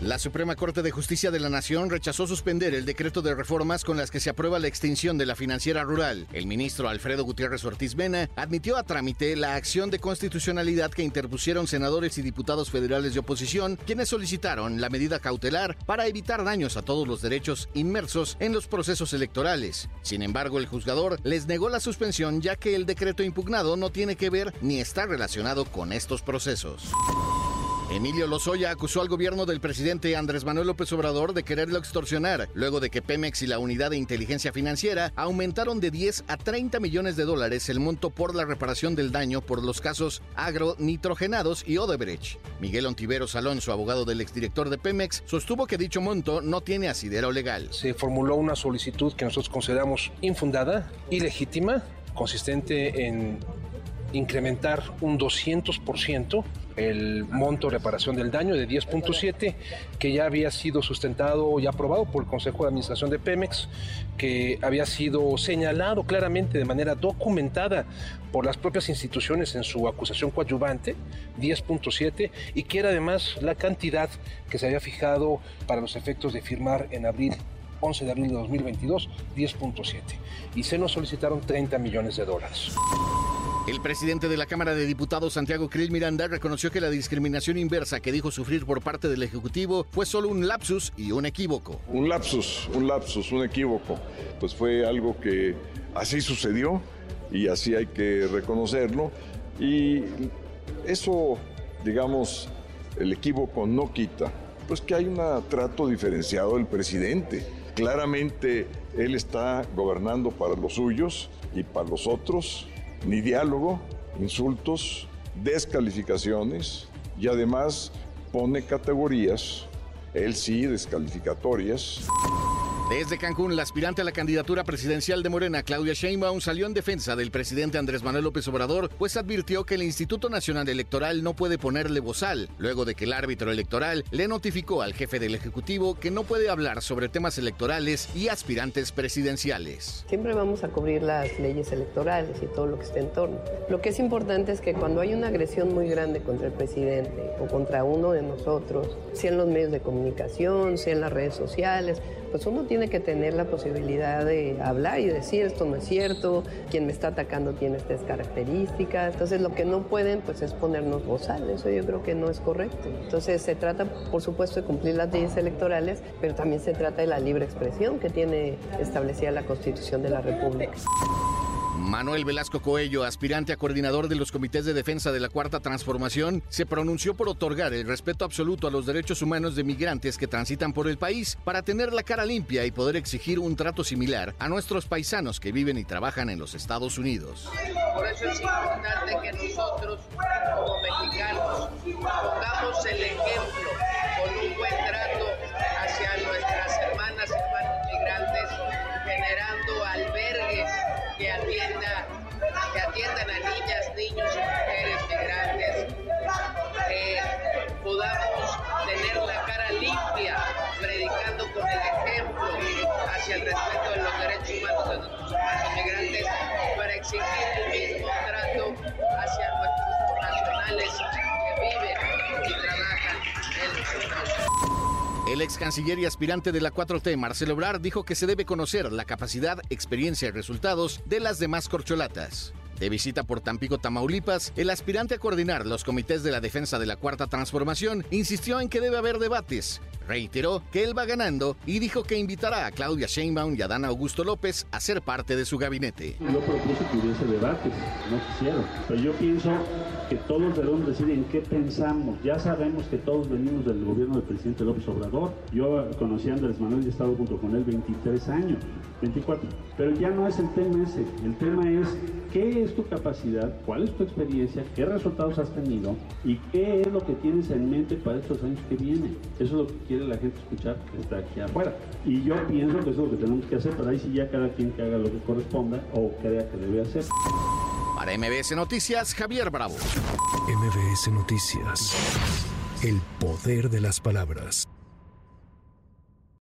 La Suprema Corte de Justicia de la Nación rechazó suspender el decreto de reformas con las que se aprueba la extinción de la financiera rural. El ministro Alfredo Gutiérrez Ortiz Mena admitió a trámite la acción de constitucionalidad que interpusieron senadores y diputados federales de oposición, quienes solicitaron la medida cautelar para evitar daños a todos los derechos inmersos en los procesos electorales. Sin embargo, el juzgador les negó la suspensión ya que el decreto impugnado no tiene que ver ni está relacionado con estos procesos. Emilio Lozoya acusó al gobierno del presidente Andrés Manuel López Obrador de quererlo extorsionar, luego de que Pemex y la Unidad de Inteligencia Financiera aumentaron de 10 a 30 millones de dólares el monto por la reparación del daño por los casos agronitrogenados y Odebrecht. Miguel Ontiveros Alonso, abogado del exdirector de Pemex, sostuvo que dicho monto no tiene asidero legal. Se formuló una solicitud que nosotros consideramos infundada, ilegítima, consistente en incrementar un 200% el monto de reparación del daño de 10.7 que ya había sido sustentado y aprobado por el Consejo de Administración de Pemex, que había sido señalado claramente de manera documentada por las propias instituciones en su acusación coadyuvante, 10.7, y que era además la cantidad que se había fijado para los efectos de firmar en abril 11 de abril de 2022, 10.7. Y se nos solicitaron 30 millones de dólares. El presidente de la Cámara de Diputados, Santiago Krill Miranda, reconoció que la discriminación inversa que dijo sufrir por parte del Ejecutivo fue solo un lapsus y un equívoco. Un lapsus, un lapsus, un equívoco. Pues fue algo que así sucedió y así hay que reconocerlo. Y eso, digamos, el equívoco no quita, pues que hay un trato diferenciado del presidente. Claramente él está gobernando para los suyos y para los otros ni diálogo, insultos, descalificaciones y además pone categorías, él sí, descalificatorias. Desde Cancún, la aspirante a la candidatura presidencial de Morena, Claudia Sheinbaum, salió en defensa del presidente Andrés Manuel López Obrador, pues advirtió que el Instituto Nacional Electoral no puede ponerle bozal, luego de que el árbitro electoral le notificó al jefe del Ejecutivo que no puede hablar sobre temas electorales y aspirantes presidenciales. Siempre vamos a cubrir las leyes electorales y todo lo que esté en torno. Lo que es importante es que cuando hay una agresión muy grande contra el presidente o contra uno de nosotros, sea en los medios de comunicación, sea en las redes sociales, pues uno tiene que tener la posibilidad de hablar y decir esto no es cierto, quien me está atacando tiene estas características. Entonces lo que no pueden pues es ponernos bozal, eso yo creo que no es correcto. Entonces se trata por supuesto de cumplir las leyes electorales, pero también se trata de la libre expresión que tiene establecida la Constitución de la República. Manuel Velasco Coello, aspirante a coordinador de los comités de defensa de la Cuarta Transformación, se pronunció por otorgar el respeto absoluto a los derechos humanos de migrantes que transitan por el país para tener la cara limpia y poder exigir un trato similar a nuestros paisanos que viven y trabajan en los Estados Unidos. Por eso es importante que nosotros, como mexicanos, pongamos el ejemplo El ex canciller y aspirante de la 4T, Marcelo Obrar, dijo que se debe conocer la capacidad, experiencia y resultados de las demás corcholatas. De visita por Tampico, Tamaulipas, el aspirante a coordinar los comités de la defensa de la Cuarta Transformación insistió en que debe haber debates. Reiteró que él va ganando y dijo que invitará a Claudia Sheinbaum y a Dan Augusto López a ser parte de su gabinete. Yo propuse que hubiese debates, no quisieron. Pero yo pienso que todos debemos decir en qué pensamos. Ya sabemos que todos venimos del gobierno del presidente López Obrador. Yo conocí a Andrés Manuel y he estado junto con él 23 años, 24. Pero ya no es el tema ese. El tema es qué es tu capacidad, cuál es tu experiencia, qué resultados has tenido y qué es lo que tienes en mente para estos años que vienen. Eso es lo que quiere la gente escuchar que está aquí afuera. Y yo pienso que eso es lo que tenemos que hacer, pero ahí sí ya cada quien que haga lo que corresponda o crea que debe hacer. Para MBS Noticias, Javier Bravo. MBS Noticias. El poder de las palabras.